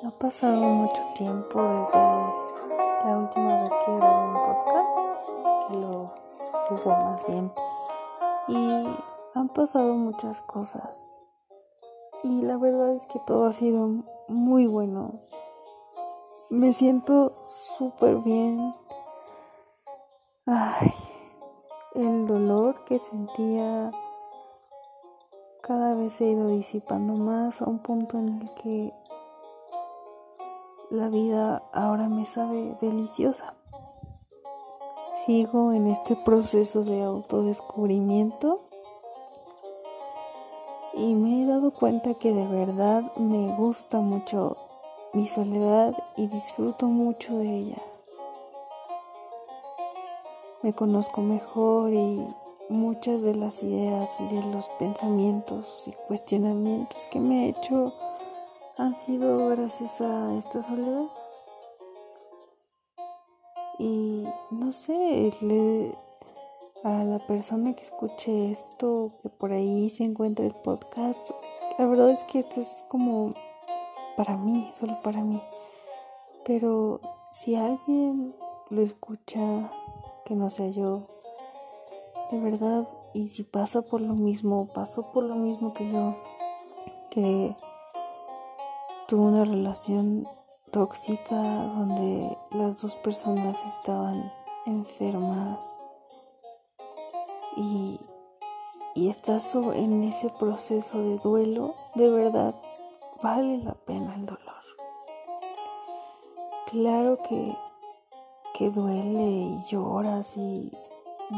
Ha pasado mucho tiempo desde la última vez que grabé un podcast, que lo subo más bien. Y han pasado muchas cosas. Y la verdad es que todo ha sido muy bueno. Me siento súper bien. Ay, el dolor que sentía cada vez se ha ido disipando más a un punto en el que la vida ahora me sabe deliciosa. Sigo en este proceso de autodescubrimiento y me he dado cuenta que de verdad me gusta mucho mi soledad y disfruto mucho de ella. Me conozco mejor y muchas de las ideas y de los pensamientos y cuestionamientos que me he hecho han sido gracias a esta soledad. Y no sé, a la persona que escuche esto, que por ahí se encuentra el podcast, la verdad es que esto es como para mí, solo para mí. Pero si alguien lo escucha, que no sea yo, de verdad, y si pasa por lo mismo, pasó por lo mismo que yo, que tuvo una relación tóxica donde las dos personas estaban enfermas y, y estás en ese proceso de duelo, de verdad vale la pena el dolor. Claro que, que duele y lloras y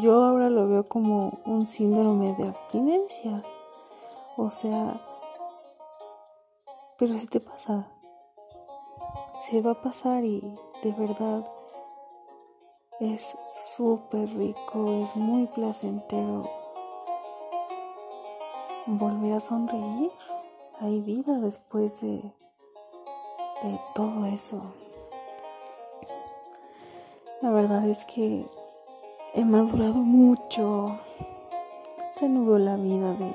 yo ahora lo veo como un síndrome de abstinencia. O sea, pero si te pasa, se va a pasar y de verdad es súper rico, es muy placentero volver a sonreír. Hay vida después de, de todo eso. La verdad es que he madurado mucho. No veo la vida de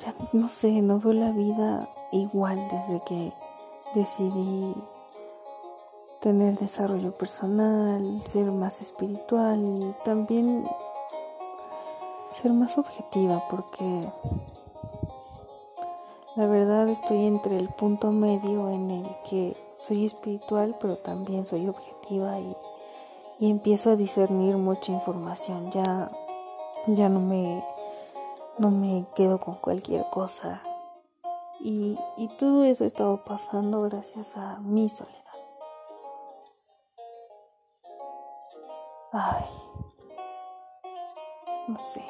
ya no sé, no veo la vida igual desde que decidí tener desarrollo personal, ser más espiritual y también ser más objetiva porque la verdad estoy entre el punto medio en el que soy espiritual pero también soy objetiva y, y empiezo a discernir mucha información. Ya, ya no me no me quedo con cualquier cosa. Y, y todo eso ha estado pasando gracias a mi soledad. Ay, no sé.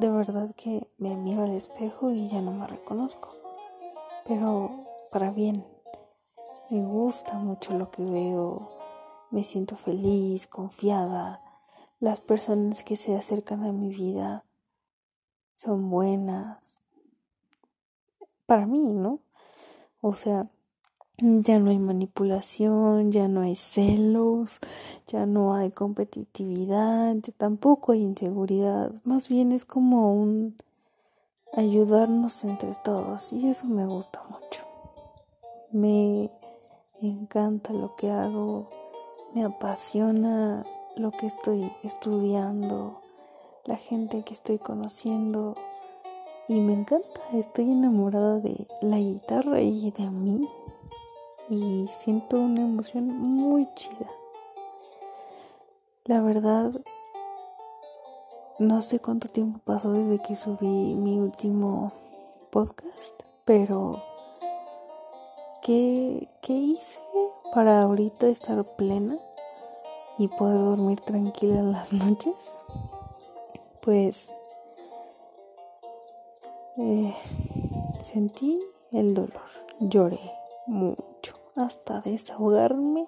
De verdad que me miro al espejo y ya no me reconozco. Pero para bien. Me gusta mucho lo que veo. Me siento feliz, confiada. Las personas que se acercan a mi vida son buenas. Para mí, ¿no? O sea, ya no hay manipulación, ya no hay celos, ya no hay competitividad, ya tampoco hay inseguridad. Más bien es como un ayudarnos entre todos y eso me gusta mucho. Me encanta lo que hago, me apasiona lo que estoy estudiando la gente que estoy conociendo y me encanta, estoy enamorada de la guitarra y de mí y siento una emoción muy chida. La verdad, no sé cuánto tiempo pasó desde que subí mi último podcast, pero ¿qué, qué hice para ahorita estar plena y poder dormir tranquila en las noches? Pues eh, sentí el dolor, lloré mucho hasta desahogarme.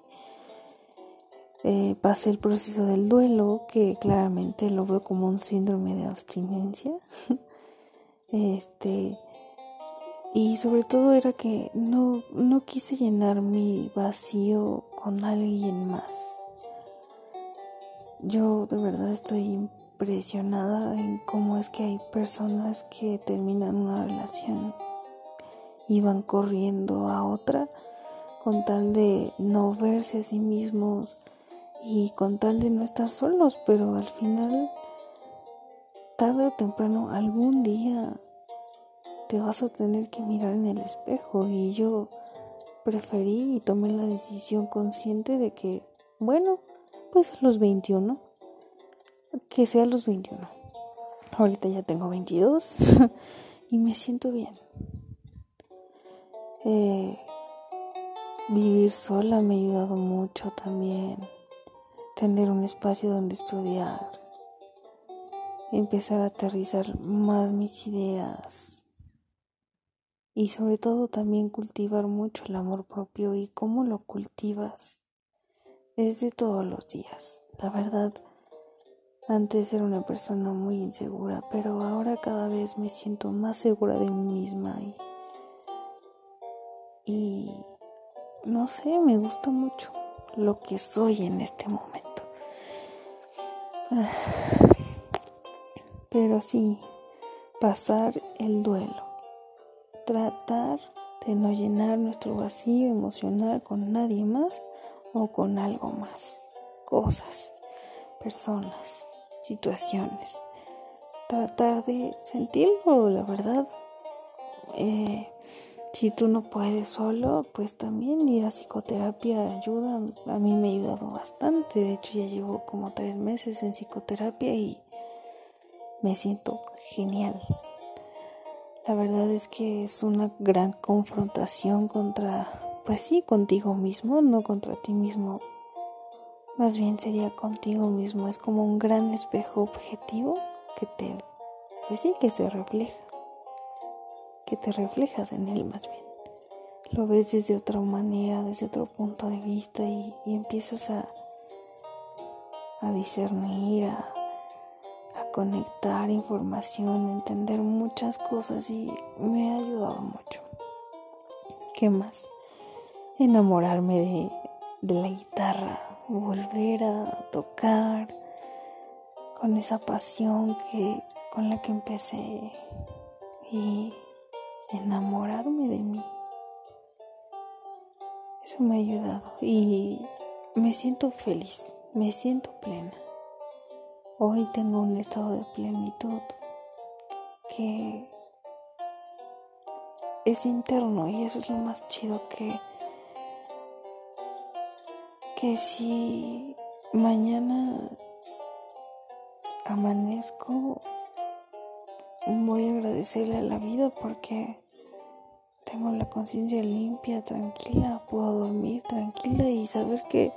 Eh, pasé el proceso del duelo, que claramente lo veo como un síndrome de abstinencia. este, y sobre todo era que no, no quise llenar mi vacío con alguien más. Yo de verdad estoy impresionada en cómo es que hay personas que terminan una relación iban corriendo a otra con tal de no verse a sí mismos y con tal de no estar solos, pero al final, tarde o temprano, algún día te vas a tener que mirar en el espejo. Y yo preferí y tomé la decisión consciente de que, bueno, pues a los 21, que sea los 21. Ahorita ya tengo 22 y me siento bien. Eh, vivir sola me ha ayudado mucho también. Tener un espacio donde estudiar. Empezar a aterrizar más mis ideas. Y sobre todo también cultivar mucho el amor propio y cómo lo cultivas. Es de todos los días. La verdad, antes era una persona muy insegura, pero ahora cada vez me siento más segura de mí misma y no sé, me gusta mucho lo que soy en este momento. Pero sí, pasar el duelo, tratar de no llenar nuestro vacío emocional con nadie más o con algo más, cosas, personas, situaciones. Tratar de sentirlo, la verdad. Eh, si tú no puedes solo, pues también ir a psicoterapia ayuda. A mí me ha ayudado bastante. De hecho, ya llevo como tres meses en psicoterapia y me siento genial. La verdad es que es una gran confrontación contra, pues sí, contigo mismo, no contra ti mismo. Más bien sería contigo mismo. Es como un gran espejo objetivo que te, pues sí, que se refleja que te reflejas en él más bien. Lo ves desde otra manera, desde otro punto de vista y, empiezas a, a discernir, a, a conectar información, a entender muchas cosas y me ha ayudado mucho. ¿Qué más? Enamorarme de, de la guitarra, volver a tocar con esa pasión que con la que empecé y enamorarme de mí. Eso me ha ayudado y me siento feliz, me siento plena. Hoy tengo un estado de plenitud que es interno y eso es lo más chido que que si mañana amanezco voy a agradecerle a la vida porque tengo la conciencia limpia, tranquila, puedo dormir tranquila y saber que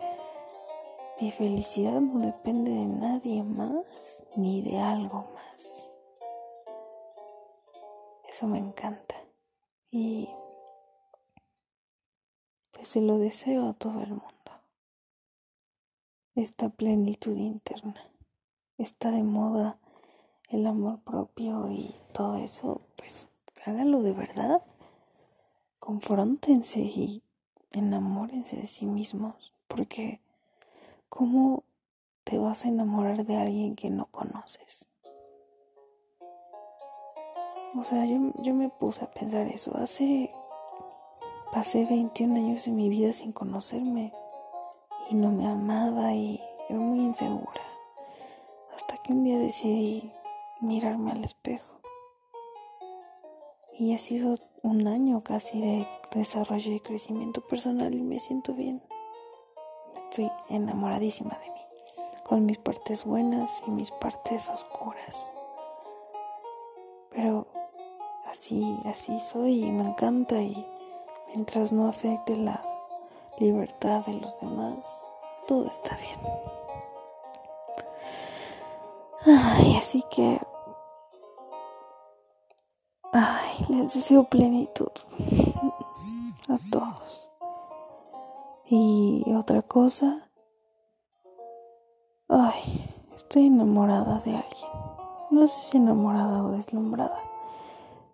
mi felicidad no depende de nadie más ni de algo más. Eso me encanta y pues se lo deseo a todo el mundo. Esta plenitud interna está de moda el amor propio y todo eso, pues háganlo de verdad. Confróntense y enamórense de sí mismos, porque ¿cómo te vas a enamorar de alguien que no conoces? O sea, yo, yo me puse a pensar eso. Hace, pasé 21 años de mi vida sin conocerme y no me amaba y era muy insegura. Hasta que un día decidí mirarme al espejo. Y ha sido un año casi de desarrollo y crecimiento personal y me siento bien. Estoy enamoradísima de mí, con mis partes buenas y mis partes oscuras. Pero así, así soy y me encanta y mientras no afecte la libertad de los demás, todo está bien. Ay, así que Ay, les deseo plenitud a todos. Y otra cosa, ay, estoy enamorada de alguien. No sé si enamorada o deslumbrada,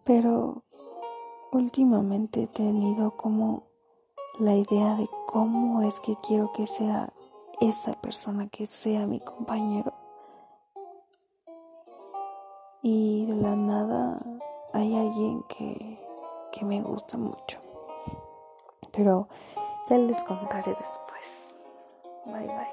pero últimamente he tenido como la idea de cómo es que quiero que sea esa persona que sea mi compañero. Y de la nada hay alguien que que me gusta mucho. Pero ya les contaré después. Bye bye.